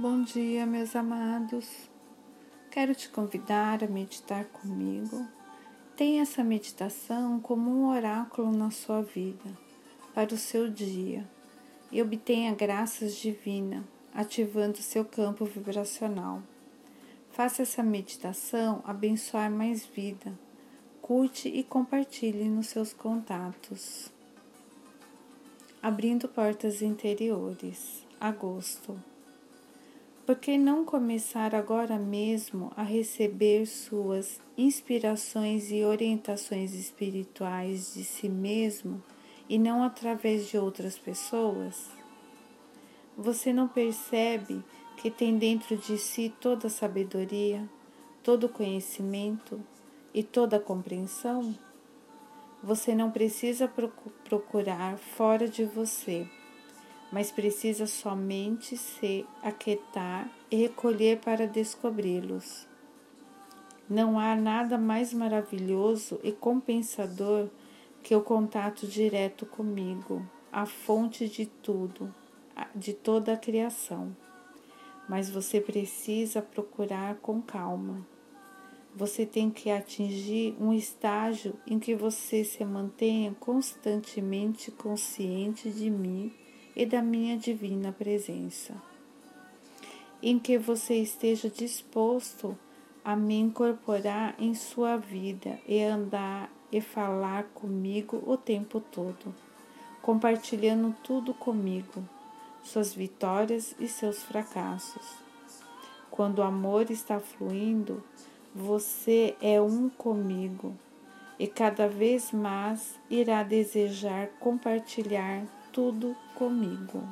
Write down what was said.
Bom dia, meus amados. Quero te convidar a meditar comigo. Tenha essa meditação como um oráculo na sua vida, para o seu dia, e obtenha graças divinas, ativando seu campo vibracional. Faça essa meditação abençoar mais vida. Curte e compartilhe nos seus contatos. Abrindo portas interiores. Agosto. Por que não começar agora mesmo a receber suas inspirações e orientações espirituais de si mesmo e não através de outras pessoas? Você não percebe que tem dentro de si toda a sabedoria, todo o conhecimento e toda a compreensão? Você não precisa procurar fora de você mas precisa somente se aquietar e recolher para descobri-los. Não há nada mais maravilhoso e compensador que o contato direto comigo, a fonte de tudo, de toda a criação. Mas você precisa procurar com calma. Você tem que atingir um estágio em que você se mantenha constantemente consciente de mim e da minha divina presença, em que você esteja disposto a me incorporar em sua vida e andar e falar comigo o tempo todo, compartilhando tudo comigo, suas vitórias e seus fracassos. Quando o amor está fluindo, você é um comigo e cada vez mais irá desejar compartilhar tudo comigo.